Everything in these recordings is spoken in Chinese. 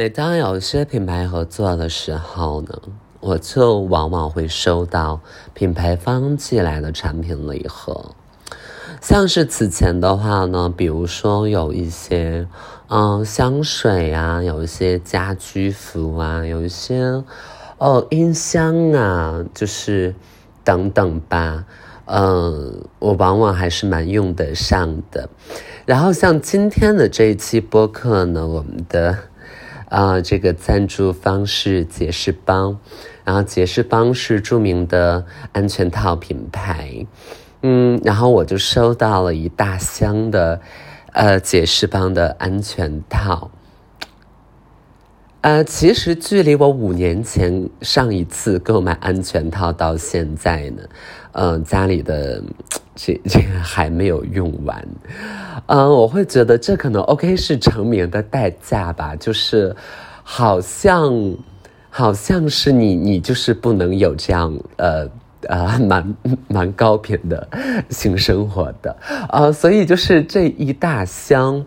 每当有一些品牌合作的时候呢，我就往往会收到品牌方寄来的产品礼盒。像是此前的话呢，比如说有一些嗯香水啊，有一些家居服啊，有一些哦音箱啊，就是等等吧。嗯，我往往还是蛮用得上的。然后像今天的这一期播客呢，我们的。啊，这个赞助方是杰士邦，然后杰士邦是著名的安全套品牌，嗯，然后我就收到了一大箱的，呃，杰士邦的安全套。呃，其实距离我五年前上一次购买安全套到现在呢，嗯，家里的这这个还没有用完，嗯，我会觉得这可能 OK 是成名的代价吧，就是好像好像是你你就是不能有这样呃呃蛮蛮高频的性生活的啊，所以就是这一大箱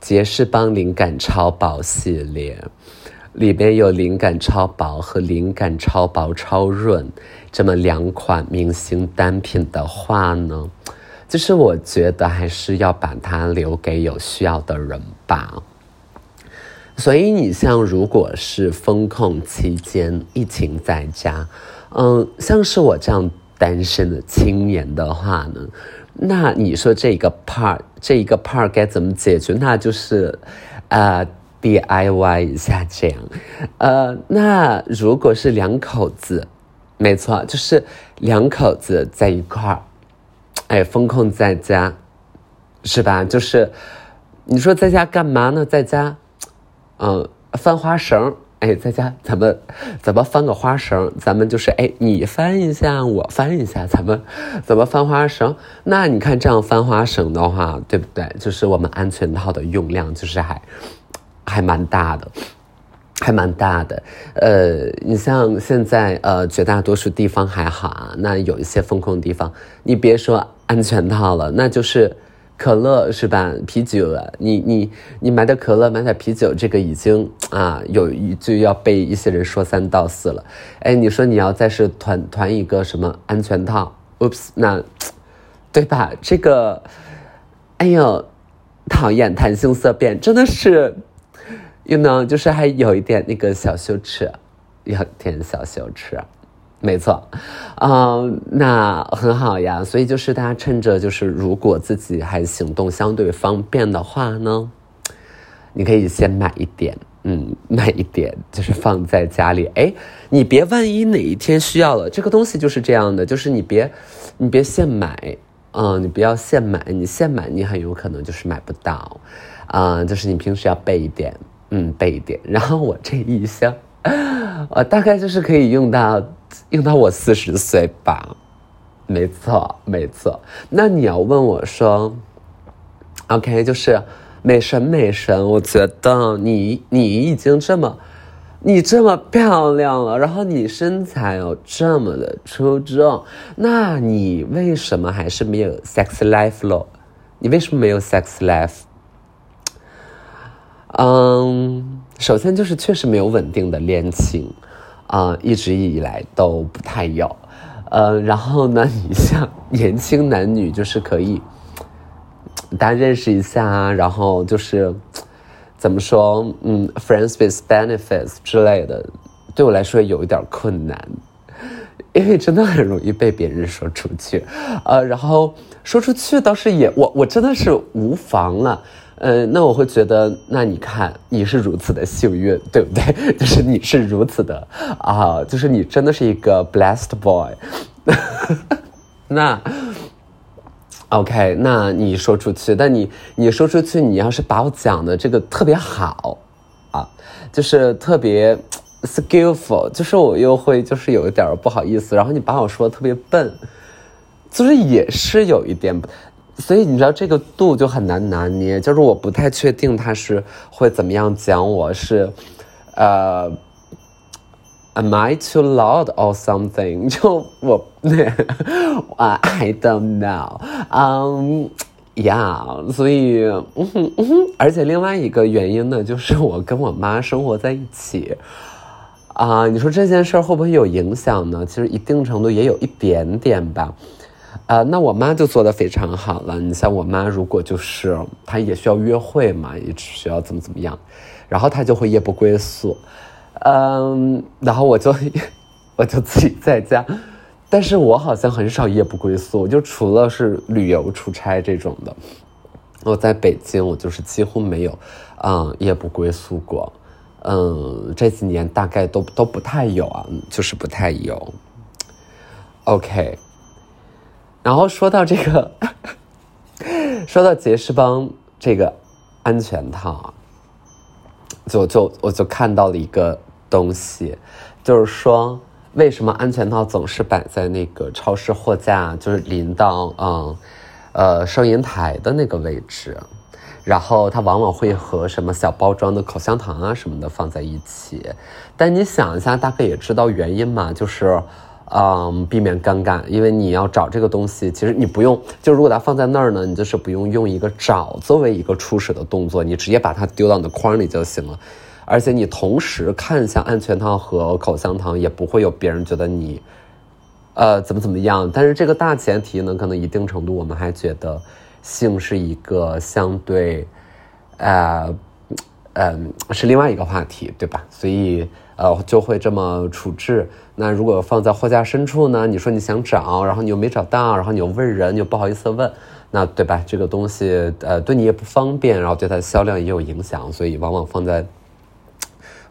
杰士邦灵感超薄系列。里边有灵感超薄和灵感超薄超润这么两款明星单品的话呢，就是我觉得还是要把它留给有需要的人吧。所以你像如果是风控期间疫情在家，嗯，像是我这样单身的青年的话呢，那你说这个 part 这一个 part 该怎么解决？那就是，呃。DIY 一下这样，呃，那如果是两口子，没错，就是两口子在一块儿，哎，风控在家，是吧？就是你说在家干嘛呢？在家，嗯，翻花绳，哎，在家咱们怎么翻个花绳？咱们就是哎，你翻一下，我翻一下，咱们怎么翻花绳？那你看这样翻花绳的话，对不对？就是我们安全套的用量就是还。还蛮大的，还蛮大的。呃，你像现在呃，绝大多数地方还好啊。那有一些风控地方，你别说安全套了，那就是可乐是吧？啤酒了，你你你买点可乐，买点啤酒，这个已经啊，有就要被一些人说三道四了。哎，你说你要再是团团一个什么安全套，oops，那对吧？这个，哎呦，讨厌，谈性色变，真的是。You know，就是还有一点那个小羞耻，有点小羞耻，没错，嗯，那很好呀。所以就是大家趁着就是如果自己还行动相对方便的话呢，你可以先买一点，嗯，买一点就是放在家里。哎，你别万一哪一天需要了，这个东西就是这样的，就是你别你别现买，嗯，你不要现买，你现买你很有可能就是买不到，啊，就是你平时要备一点。嗯，备一点。然后我这一箱，我 大概就是可以用到用到我四十岁吧。没错，没错。那你要问我说，OK，就是美神美神，我觉得你你已经这么你这么漂亮了，然后你身材又这么的出众，那你为什么还是没有 sex life 咯？你为什么没有 sex life？嗯，首先就是确实没有稳定的恋情，啊，一直以来都不太有，呃，然后呢，你像年轻男女就是可以，大家认识一下啊，然后就是怎么说，嗯，friends with benefits 之类的，对我来说有一点困难，因为真的很容易被别人说出去，呃，然后说出去倒是也，我我真的是无妨了。嗯，那我会觉得，那你看，你是如此的幸运，对不对？就是你是如此的啊，就是你真的是一个 blessed boy。那 OK，那你说出去，但你你说出去，你要是把我讲的这个特别好啊，就是特别 skillful，就是我又会就是有一点不好意思，然后你把我说的特别笨，就是也是有一点。所以你知道这个度就很难拿捏，就是我不太确定他是会怎么样讲我是，呃，Am I too loud or something？就我那，啊，I don't know。嗯，呀，所以，嗯哼嗯哼，而且另外一个原因呢，就是我跟我妈生活在一起，啊，你说这件事会不会有影响呢？其实一定程度也有一点点吧，啊，那我妈就做的非常好了。你像我妈，如果就是她也需要约会嘛，也需要怎么怎么样，然后她就会夜不归宿，嗯，然后我就我就自己在家。但是我好像很少夜不归宿，我就除了是旅游出差这种的，我在北京我就是几乎没有，嗯，夜不归宿过，嗯，这几年大概都都不太有啊，就是不太有。OK，然后说到这个，说到杰士邦这个安全套，就就我就看到了一个东西，就是说。为什么安全套总是摆在那个超市货架，就是临到嗯，呃收银台的那个位置，然后它往往会和什么小包装的口香糖啊什么的放在一起。但你想一下，大概也知道原因嘛，就是嗯避免尴尬，因为你要找这个东西，其实你不用，就如果它放在那儿呢，你就是不用用一个找作为一个初始的动作，你直接把它丢到你的筐里就行了。而且你同时看向安全套和口香糖，也不会有别人觉得你，呃，怎么怎么样。但是这个大前提呢，可能一定程度我们还觉得性是一个相对，呃，嗯，是另外一个话题，对吧？所以呃，就会这么处置。那如果放在货架深处呢？你说你想找，然后你又没找到，然后你又问人，你又不好意思问，那对吧？这个东西呃，对你也不方便，然后对它的销量也有影响，所以往往放在。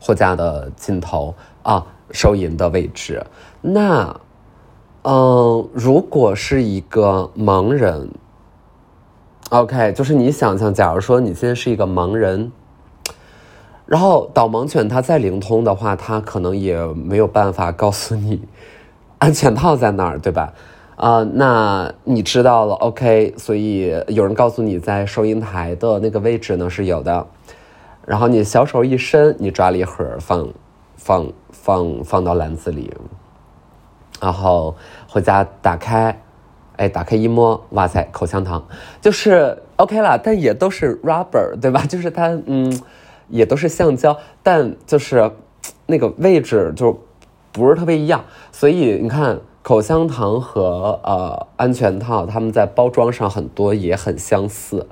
货架的尽头啊，收银的位置。那，嗯，如果是一个盲人，OK，就是你想象，假如说你现在是一个盲人，然后导盲犬它再灵通的话，它可能也没有办法告诉你安全套在哪儿，对吧？啊，那你知道了，OK，所以有人告诉你在收银台的那个位置呢是有的。然后你小手一伸，你抓了一盒，放，放，放，放到篮子里，然后回家打开，哎，打开一摸，哇塞，口香糖，就是 OK 了，但也都是 rubber，对吧？就是它，嗯，也都是橡胶，但就是那个位置就不是特别一样，所以你看，口香糖和呃安全套，它们在包装上很多也很相似。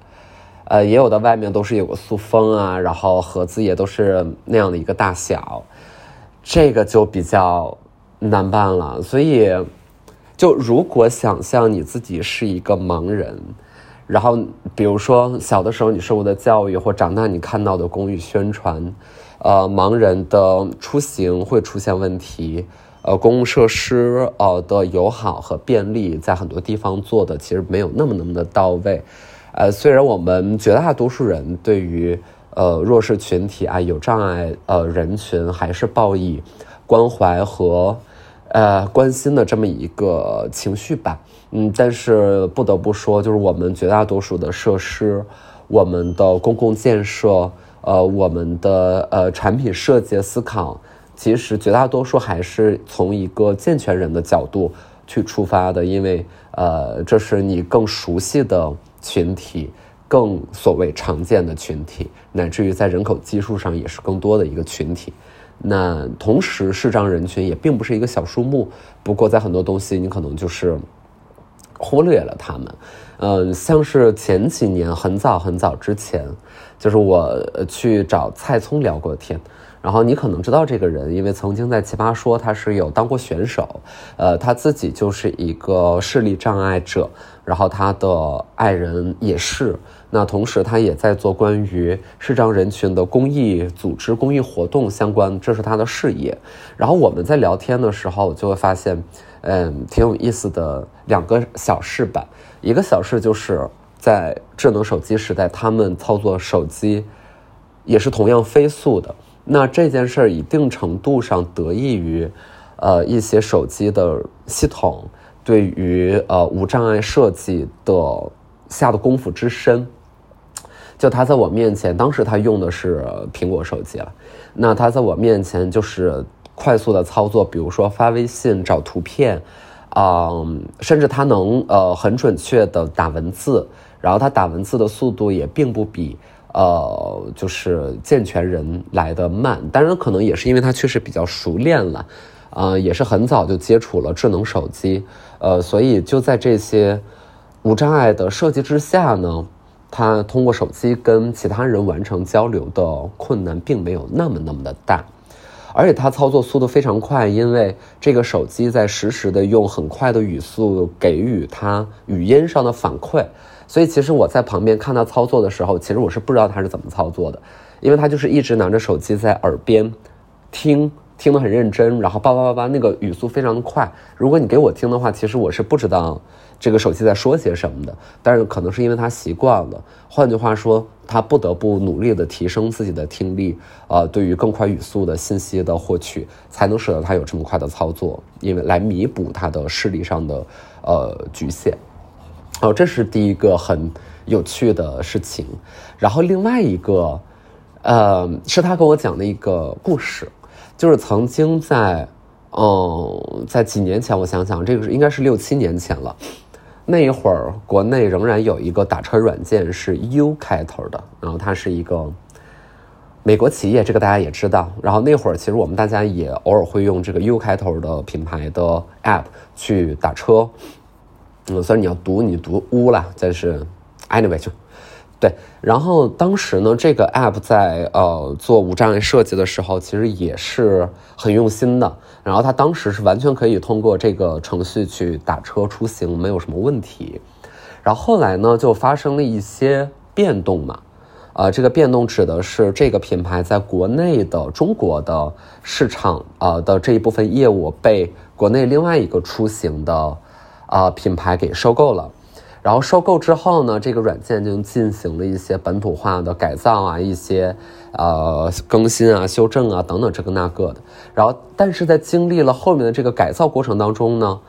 呃，也有的外面都是有个塑封啊，然后盒子也都是那样的一个大小，这个就比较难办了。所以，就如果想象你自己是一个盲人，然后比如说小的时候你受过的教育，或长大你看到的公寓宣传，呃，盲人的出行会出现问题，呃，公共设施呃的友好和便利，在很多地方做的其实没有那么那么的到位。呃，虽然我们绝大多数人对于呃弱势群体啊有障碍呃人群还是报以关怀和呃关心的这么一个情绪吧，嗯，但是不得不说，就是我们绝大多数的设施，我们的公共建设，呃，我们的呃产品设计思考，其实绝大多数还是从一个健全人的角度去出发的，因为呃这是你更熟悉的。群体更所谓常见的群体，乃至于在人口基数上也是更多的一个群体。那同时视障人群也并不是一个小数目，不过在很多东西你可能就是忽略了他们。嗯，像是前几年很早很早之前，就是我去找蔡聪聊过天。然后你可能知道这个人，因为曾经在《奇葩说》他是有当过选手，呃，他自己就是一个视力障碍者，然后他的爱人也是，那同时他也在做关于视障人群的公益组织、公益活动相关，这是他的事业。然后我们在聊天的时候，就会发现，嗯，挺有意思的两个小事吧。一个小事就是在智能手机时代，他们操作手机也是同样飞速的。那这件事儿一定程度上得益于，呃，一些手机的系统对于呃无障碍设计的下的功夫之深。就他在我面前，当时他用的是苹果手机了，那他在我面前就是快速的操作，比如说发微信、找图片，嗯，甚至他能呃很准确的打文字。然后他打文字的速度也并不比呃就是健全人来的慢，当然可能也是因为他确实比较熟练了，呃也是很早就接触了智能手机，呃所以就在这些无障碍的设计之下呢，他通过手机跟其他人完成交流的困难并没有那么那么的大。而且他操作速度非常快，因为这个手机在实时的用很快的语速给予他语音上的反馈，所以其实我在旁边看他操作的时候，其实我是不知道他是怎么操作的，因为他就是一直拿着手机在耳边听。听得很认真，然后叭叭叭叭，那个语速非常的快。如果你给我听的话，其实我是不知道这个手机在说些什么的。但是可能是因为他习惯了，换句话说，他不得不努力的提升自己的听力，呃，对于更快语速的信息的获取，才能使得他有这么快的操作，因为来弥补他的视力上的呃局限。哦，这是第一个很有趣的事情。然后另外一个，呃，是他跟我讲的一个故事。就是曾经在，嗯，在几年前，我想想，这个是应该是六七年前了。那一会儿，国内仍然有一个打车软件是 U 开头的，然后它是一个美国企业，这个大家也知道。然后那会儿，其实我们大家也偶尔会用这个 U 开头的品牌的 App 去打车。嗯，虽然你要读，你读 U 啦，但是 anyway 就。对，然后当时呢，这个 app 在呃做无障碍设计的时候，其实也是很用心的。然后它当时是完全可以通过这个程序去打车出行，没有什么问题。然后后来呢，就发生了一些变动嘛，呃，这个变动指的是这个品牌在国内的中国的市场啊的这一部分业务被国内另外一个出行的啊品牌给收购了。然后收购之后呢，这个软件就进行了一些本土化的改造啊，一些呃更新啊、修正啊等等这个那个的。然后，但是在经历了后面的这个改造过程当中呢，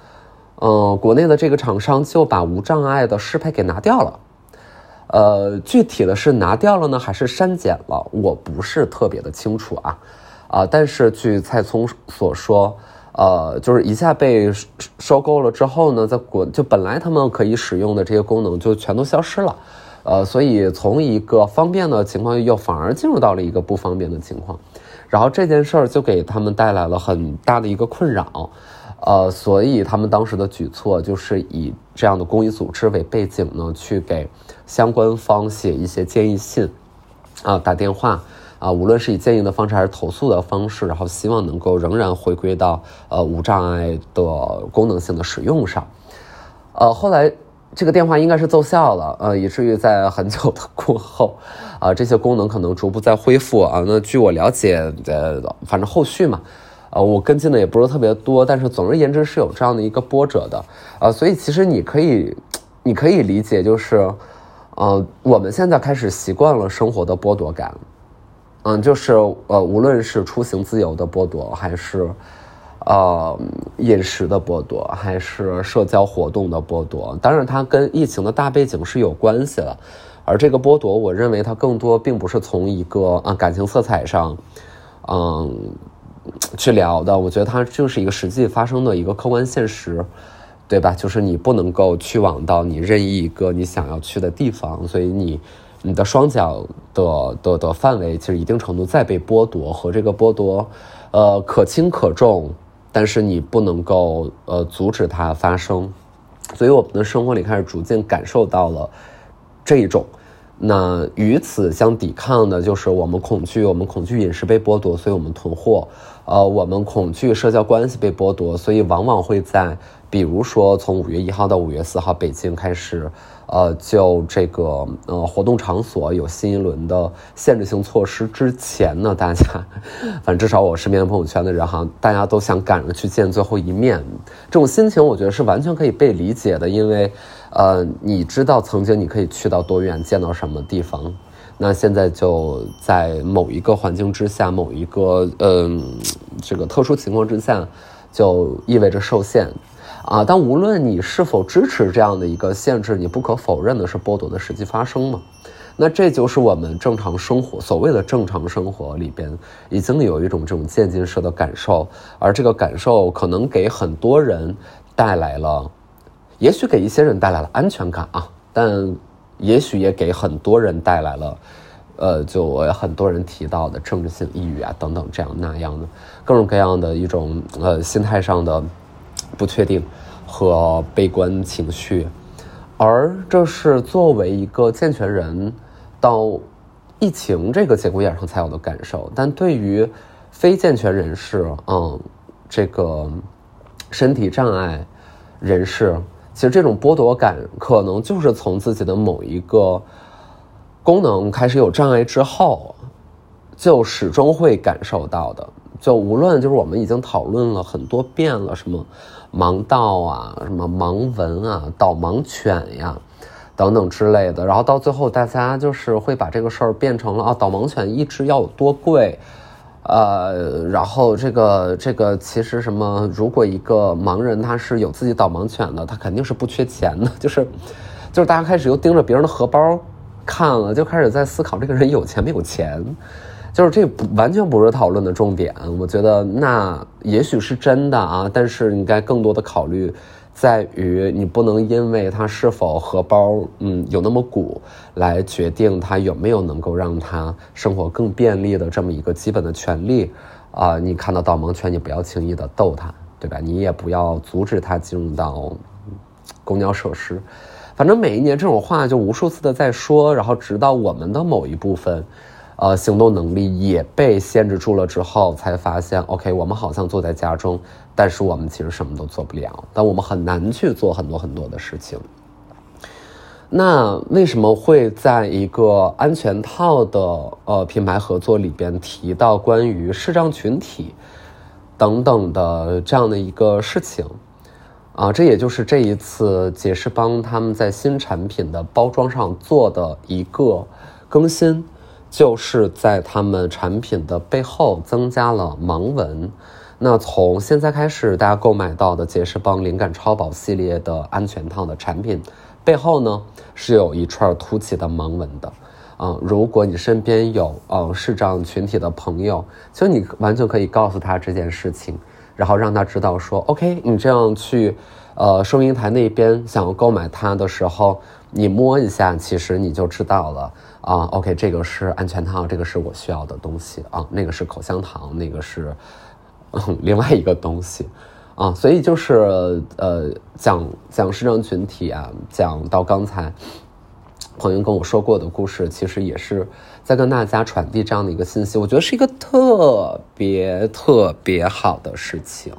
嗯，国内的这个厂商就把无障碍的适配给拿掉了。呃，具体的是拿掉了呢，还是删减了，我不是特别的清楚啊。啊，但是据蔡聪所说。呃，就是一下被收购了之后呢，在国就本来他们可以使用的这些功能就全都消失了，呃，所以从一个方便的情况又反而进入到了一个不方便的情况，然后这件事儿就给他们带来了很大的一个困扰，呃，所以他们当时的举措就是以这样的公益组织为背景呢，去给相关方写一些建议信，啊，打电话。啊，无论是以建议的方式还是投诉的方式，然后希望能够仍然回归到呃无障碍的功能性的使用上。呃，后来这个电话应该是奏效了，呃，以至于在很久的过后，啊，这些功能可能逐步在恢复啊。那据我了解，呃，反正后续嘛，呃，我跟进的也不是特别多，但是总而言之是有这样的一个波折的，呃，所以其实你可以，你可以理解就是，呃，我们现在开始习惯了生活的剥夺感。嗯，就是呃，无论是出行自由的剥夺，还是呃饮食的剥夺，还是社交活动的剥夺，当然它跟疫情的大背景是有关系的。而这个剥夺，我认为它更多并不是从一个啊感情色彩上，嗯去聊的。我觉得它就是一个实际发生的一个客观现实，对吧？就是你不能够去往到你任意一个你想要去的地方，所以你。你的双脚的的的范围其实一定程度在被剥夺，和这个剥夺，呃，可轻可重，但是你不能够呃阻止它发生，所以我们的生活里开始逐渐感受到了这一种。那与此相抵抗的就是我们恐惧，我们恐惧饮食被剥夺，所以我们囤货。呃，我们恐惧社交关系被剥夺，所以往往会在，比如说从五月一号到五月四号，北京开始。呃，就这个呃活动场所有新一轮的限制性措施之前呢，大家，反正至少我身边的朋友圈的人哈，大家都想赶着去见最后一面，这种心情我觉得是完全可以被理解的，因为，呃，你知道曾经你可以去到多远，见到什么地方，那现在就在某一个环境之下，某一个嗯这个特殊情况之下，就意味着受限。啊，但无论你是否支持这样的一个限制，你不可否认的是剥夺的实际发生嘛？那这就是我们正常生活所谓的正常生活里边已经有一种这种渐进式的感受，而这个感受可能给很多人带来了，也许给一些人带来了安全感啊，但也许也给很多人带来了，呃，就很多人提到的政治性抑郁啊等等这样那样的各种各样的一种呃心态上的不确定和悲观情绪，而这是作为一个健全人到疫情这个节骨眼上才有的感受，但对于非健全人士，嗯，这个身体障碍人士。其实这种剥夺感，可能就是从自己的某一个功能开始有障碍之后，就始终会感受到的。就无论就是我们已经讨论了。很多遍了，什么盲道啊，什么盲文啊，导盲犬呀，等等之类的，然后到最后大家就是会把这个事儿变成了。啊，导盲犬一只要有多贵。呃，然后这个这个其实什么？如果一个盲人他是有自己导盲犬的，他肯定是不缺钱的。就是，就是大家开始又盯着别人的荷包看了，就开始在思考这个人有钱没有钱。就是这不完全不是讨论的重点。我觉得那也许是真的啊，但是应该更多的考虑。在于你不能因为他是否荷包嗯有那么鼓来决定他有没有能够让他生活更便利的这么一个基本的权利啊！你看到导盲犬，你不要轻易的逗他，对吧？你也不要阻止他进入到公交设施。反正每一年这种话就无数次的在说，然后直到我们的某一部分。呃，行动能力也被限制住了之后，才发现，OK，我们好像坐在家中，但是我们其实什么都做不了，但我们很难去做很多很多的事情。那为什么会在一个安全套的呃品牌合作里边提到关于视障群体等等的这样的一个事情？啊，这也就是这一次解释帮他们在新产品的包装上做的一个更新。就是在他们产品的背后增加了盲文。那从现在开始，大家购买到的杰士邦灵感超薄系列的安全套的产品背后呢，是有一串凸起的盲文的。啊，如果你身边有呃视障群体的朋友，其实你完全可以告诉他这件事情，然后让他知道说，OK，你这样去呃收银台那边想要购买它的时候，你摸一下，其实你就知道了。啊，OK，这个是安全套，这个是我需要的东西啊，那个是口香糖，那个是另外一个东西啊，所以就是呃，讲讲市场群体啊，讲到刚才朋友跟我说过的故事，其实也是在跟大家传递这样的一个信息，我觉得是一个特别特别好的事情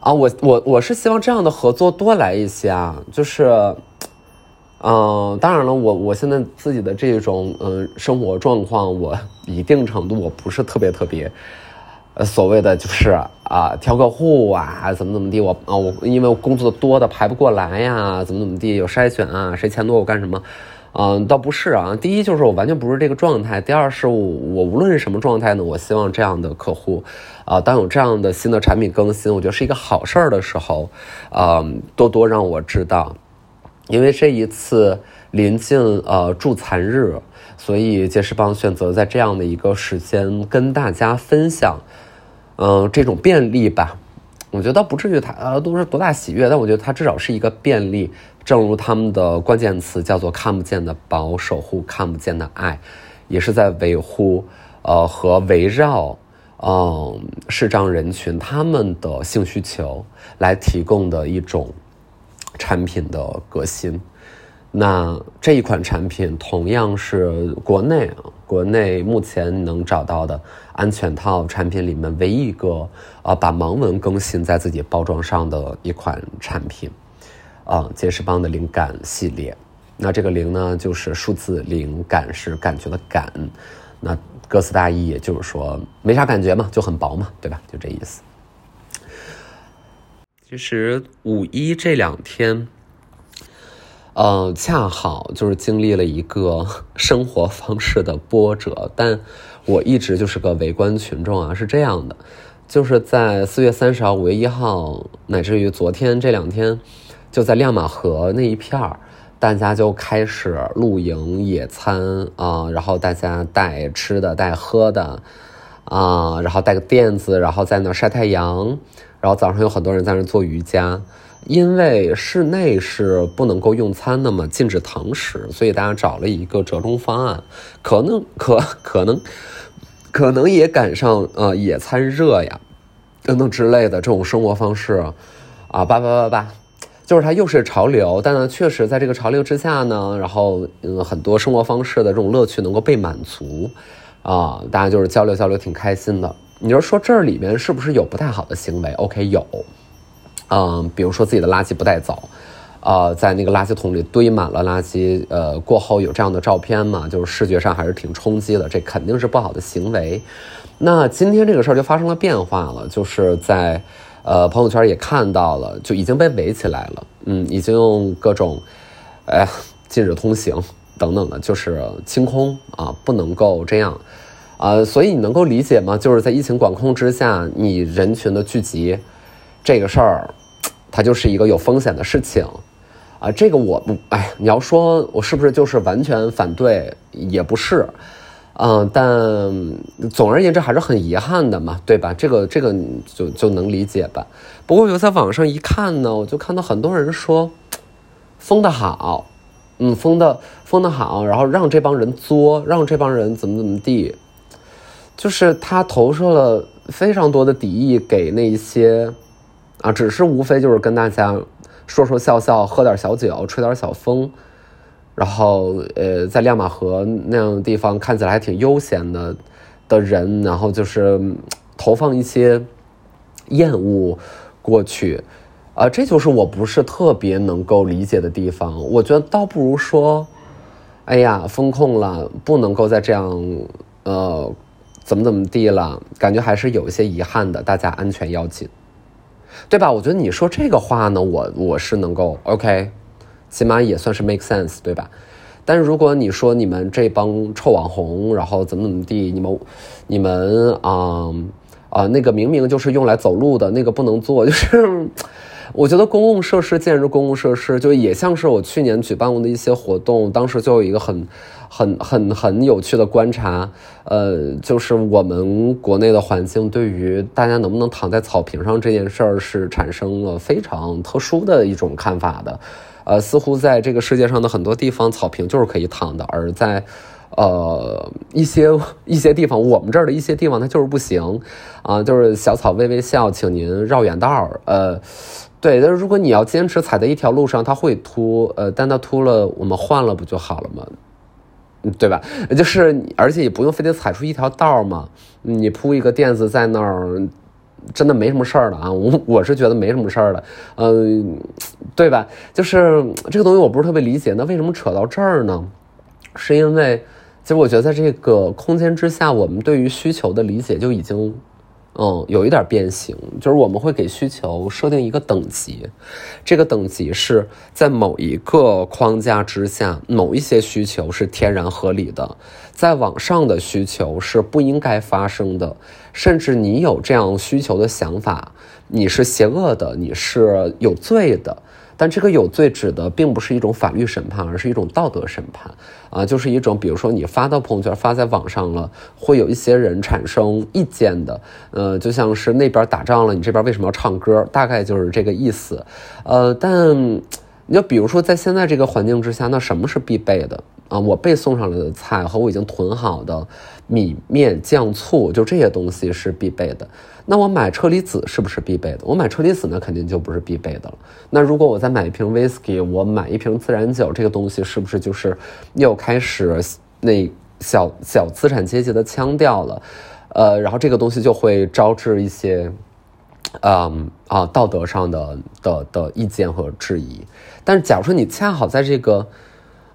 啊，我我我是希望这样的合作多来一些啊，就是。嗯，当然了，我我现在自己的这种嗯生活状况，我一定程度我不是特别特别，呃，所谓的就是啊挑客户啊怎么怎么地，我啊我因为我工作多的排不过来呀，怎么怎么地有筛选啊，谁钱多我干什么，嗯，倒不是啊。第一就是我完全不是这个状态，第二是我无论是什么状态呢，我希望这样的客户，啊，当有这样的新的产品更新，我觉得是一个好事儿的时候，啊，多多让我知道。因为这一次临近呃助残日，所以杰士邦选择在这样的一个时间跟大家分享，嗯，这种便利吧。我觉得不至于它呃都是多大喜悦，但我觉得它至少是一个便利。正如他们的关键词叫做“看不见的宝，守护看不见的爱”，也是在维护呃和围绕嗯视障人群他们的性需求来提供的一种。产品的革新，那这一款产品同样是国内啊国内目前能找到的安全套产品里面唯一一个啊把盲文更新在自己包装上的一款产品，啊，杰士邦的灵感系列。那这个灵呢，就是数字灵感是感觉的感，那歌词大意也就是说没啥感觉嘛，就很薄嘛，对吧？就这意思。其实五一这两天，呃，恰好就是经历了一个 生活方式的波折，但我一直就是个围观群众啊。是这样的，就是在四月三十号、五月一号，乃至于昨天这两天，就在亮马河那一片儿，大家就开始露营、野餐啊，然后大家带吃的、带喝的啊，然后带个垫子，然后在那晒太阳。然后早上有很多人在那做瑜伽，因为室内是不能够用餐的嘛，禁止堂食，所以大家找了一个折中方案，可能可可能可能也赶上呃野餐热呀等等之类的这种生活方式啊，八八八八，就是它又是潮流，但呢确实在这个潮流之下呢，然后嗯很多生活方式的这种乐趣能够被满足啊，大家就是交流交流挺开心的。你就说这里面是不是有不太好的行为？OK，有。嗯，比如说自己的垃圾不带走，呃，在那个垃圾桶里堆满了垃圾，呃，过后有这样的照片嘛，就是视觉上还是挺冲击的，这肯定是不好的行为。那今天这个事儿就发生了变化了，就是在呃朋友圈也看到了，就已经被围起来了，嗯，已经用各种，哎，禁止通行等等的，就是清空啊，不能够这样，啊，所以你能够理解吗？就是在疫情管控之下，你人群的聚集。这个事儿，它就是一个有风险的事情，啊，这个我不，哎，你要说我是不是就是完全反对，也不是，嗯，但总而言之还是很遗憾的嘛，对吧？这个这个就就能理解吧。不过我在网上一看呢，我就看到很多人说，封的好，嗯，封的封的好，然后让这帮人作，让这帮人怎么怎么地，就是他投射了非常多的敌意给那些。啊，只是无非就是跟大家说说笑笑，喝点小酒，吹点小风，然后呃，在亮马河那样的地方看起来还挺悠闲的的人，然后就是投放一些厌恶过去，啊，这就是我不是特别能够理解的地方。我觉得倒不如说，哎呀，风控了，不能够再这样，呃，怎么怎么地了，感觉还是有一些遗憾的，大家安全要紧。对吧？我觉得你说这个话呢，我我是能够 OK，起码也算是 make sense，对吧？但是如果你说你们这帮臭网红，然后怎么怎么地，你们你们啊啊那个明明就是用来走路的那个不能做，就是。我觉得公共设施建设公共设施，就也像是我去年举办过的一些活动，当时就有一个很、很、很、很有趣的观察，呃，就是我们国内的环境对于大家能不能躺在草坪上这件事儿是产生了非常特殊的一种看法的，呃，似乎在这个世界上的很多地方草坪就是可以躺的，而在。呃，一些 一些地方，我们这儿的一些地方它就是不行，啊，就是小草微微笑，请您绕远道儿。呃，对，但是如果你要坚持踩在一条路上，它会秃，呃，但它秃了，我们换了不就好了吗？对吧？就是，而且也不用非得踩出一条道嘛，你铺一个垫子在那儿，真的没什么事儿了啊。我我是觉得没什么事儿的，嗯，对吧？就是这个东西我不是特别理解，那为什么扯到这儿呢？是因为。其实我觉得，在这个空间之下，我们对于需求的理解就已经，嗯，有一点变形。就是我们会给需求设定一个等级，这个等级是在某一个框架之下，某一些需求是天然合理的，在往上的需求是不应该发生的，甚至你有这样需求的想法，你是邪恶的，你是有罪的。但这个有罪指的并不是一种法律审判，而是一种道德审判，啊，就是一种，比如说你发到朋友圈、发在网上了，会有一些人产生意见的，呃，就像是那边打仗了，你这边为什么要唱歌？大概就是这个意思，呃，但你就比如说在现在这个环境之下，那什么是必备的？啊，我被送上来的菜和我已经囤好的米面酱醋，就这些东西是必备的。那我买车厘子是不是必备的？我买车厘子那肯定就不是必备的了。那如果我再买一瓶 whisky，我买一瓶自然酒，这个东西是不是就是又开始那小小资产阶级的腔调了？呃，然后这个东西就会招致一些，嗯啊道德上的的的意见和质疑。但是假如说你恰好在这个。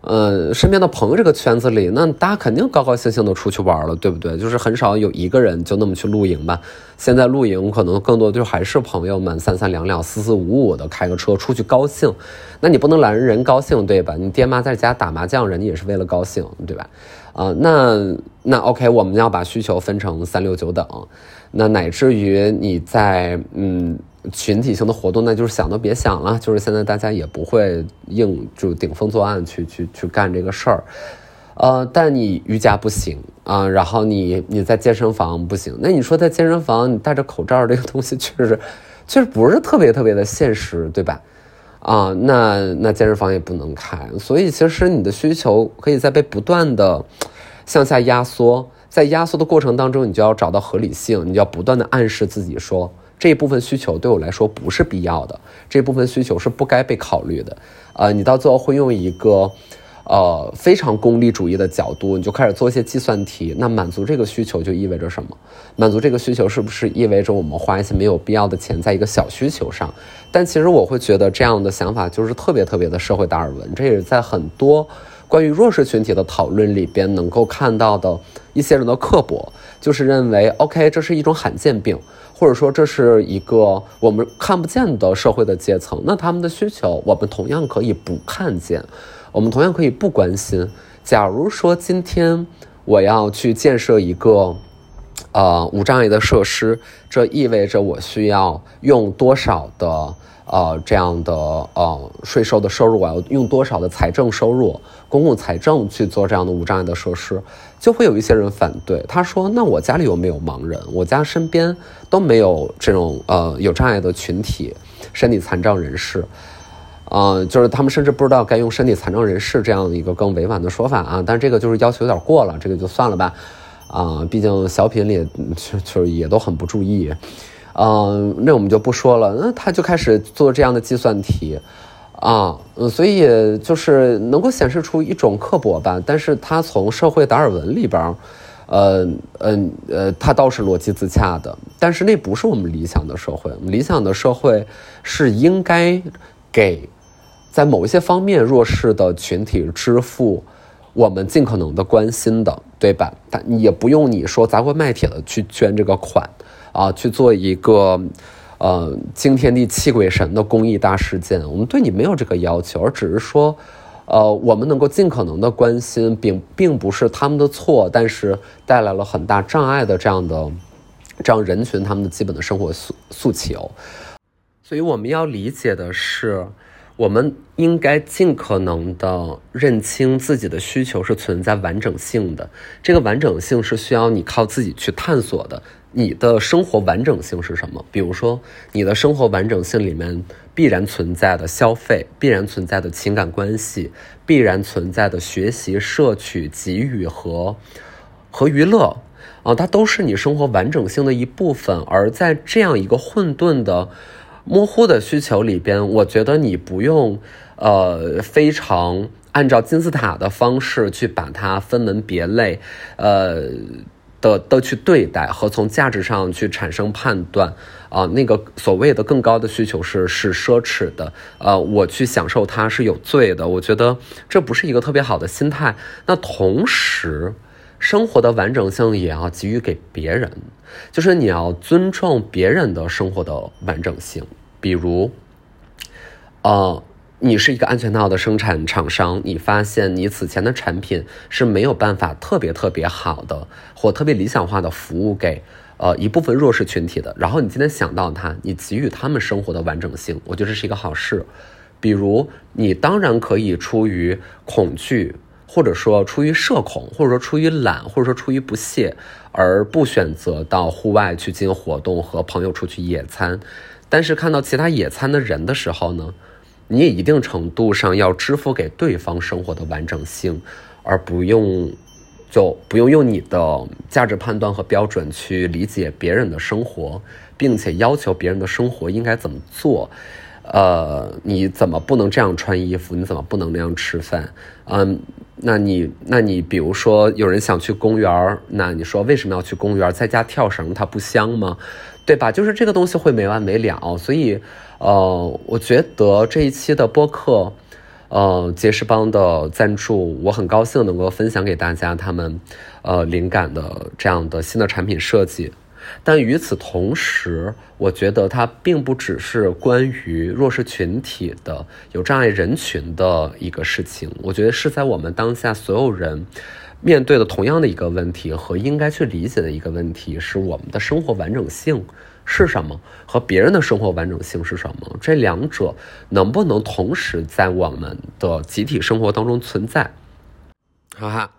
呃，身边的朋友这个圈子里，那大家肯定高高兴兴的出去玩了，对不对？就是很少有一个人就那么去露营吧。现在露营可能更多就还是朋友们三三两两、四四五五的开个车出去高兴。那你不能拦人高兴，对吧？你爹妈在家打麻将，人家也是为了高兴，对吧？啊，那那 OK，我们要把需求分成三六九等，那乃至于你在嗯。群体性的活动，那就是想都别想了。就是现在大家也不会硬就顶风作案去去去干这个事儿，呃，但你瑜伽不行啊，然后你你在健身房不行。那你说在健身房你戴着口罩这个东西，确实确实不是特别特别的现实，对吧？啊，那那健身房也不能开，所以其实你的需求可以在被不断的向下压缩，在压缩的过程当中，你就要找到合理性，你要不断的暗示自己说，这一部分需求对我来说不是必要的，这部分需求是不该被考虑的，呃，你到最后会用一个。呃，非常功利主义的角度，你就开始做一些计算题。那满足这个需求就意味着什么？满足这个需求是不是意味着我们花一些没有必要的钱在一个小需求上？但其实我会觉得这样的想法就是特别特别的社会达尔文。这也是在很多关于弱势群体的讨论里边能够看到的一些人的刻薄，就是认为 OK 这是一种罕见病，或者说这是一个我们看不见的社会的阶层。那他们的需求我们同样可以不看见。我们同样可以不关心。假如说今天我要去建设一个呃无障碍的设施，这意味着我需要用多少的呃这样的呃税收的收入，我要用多少的财政收入、公共财政去做这样的无障碍的设施，就会有一些人反对。他说：“那我家里有没有盲人？我家身边都没有这种呃有障碍的群体，身体残障人士。”嗯，就是他们甚至不知道该用身体残障人士这样一个更委婉的说法啊，但这个就是要求有点过了，这个就算了吧。啊，毕竟小品里就就也都很不注意。嗯，那我们就不说了。那他就开始做这样的计算题啊，嗯，所以就是能够显示出一种刻薄吧。但是他从社会达尔文里边，呃，嗯，呃，他倒是逻辑自洽的。但是那不是我们理想的社会，我们理想的社会是应该给。在某一些方面，弱势的群体支付我们尽可能的关心的，对吧？但也不用你说砸锅卖铁的去捐这个款啊，去做一个呃惊天地泣鬼神的公益大事件。我们对你没有这个要求，而只是说，呃，我们能够尽可能的关心，并并不是他们的错，但是带来了很大障碍的这样的这样人群他们的基本的生活诉诉求。所以我们要理解的是。我们应该尽可能的认清自己的需求是存在完整性的，这个完整性是需要你靠自己去探索的。你的生活完整性是什么？比如说，你的生活完整性里面必然存在的消费，必然存在的情感关系，必然存在的学习、摄取、给予和和娱乐啊，它都是你生活完整性的一部分。而在这样一个混沌的。模糊的需求里边，我觉得你不用，呃，非常按照金字塔的方式去把它分门别类，呃的的去对待和从价值上去产生判断啊。那个所谓的更高的需求是是奢侈的，呃，我去享受它是有罪的。我觉得这不是一个特别好的心态。那同时。生活的完整性也要给予给别人，就是你要尊重别人的生活的完整性。比如，呃，你是一个安全套的生产厂商，你发现你此前的产品是没有办法特别特别好的或特别理想化的服务给呃一部分弱势群体的，然后你今天想到它，你给予他们生活的完整性，我觉得这是一个好事。比如，你当然可以出于恐惧。或者说出于社恐，或者说出于懒，或者说出于不屑，而不选择到户外去进行活动，和朋友出去野餐。但是看到其他野餐的人的时候呢，你也一定程度上要支付给对方生活的完整性，而不用就不用用你的价值判断和标准去理解别人的生活，并且要求别人的生活应该怎么做。呃，你怎么不能这样穿衣服？你怎么不能那样吃饭？嗯，那你，那你，比如说有人想去公园那你说为什么要去公园在家跳绳它不香吗？对吧？就是这个东西会没完没了。所以，呃，我觉得这一期的播客，呃，杰士邦的赞助，我很高兴能够分享给大家他们，呃，灵感的这样的新的产品设计。但与此同时，我觉得它并不只是关于弱势群体的有障碍人群的一个事情。我觉得是在我们当下所有人面对的同样的一个问题和应该去理解的一个问题：是我们的生活完整性是什么，和别人的生活完整性是什么？这两者能不能同时在我们的集体生活当中存在？哈哈。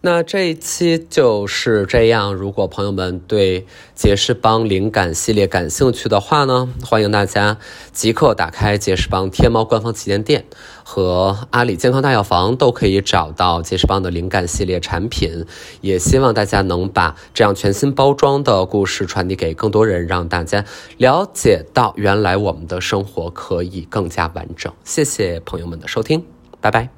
那这一期就是这样。如果朋友们对杰士邦灵感系列感兴趣的话呢，欢迎大家即刻打开杰士邦天猫官方旗舰店和阿里健康大药房，都可以找到杰士邦的灵感系列产品。也希望大家能把这样全新包装的故事传递给更多人，让大家了解到原来我们的生活可以更加完整。谢谢朋友们的收听，拜拜。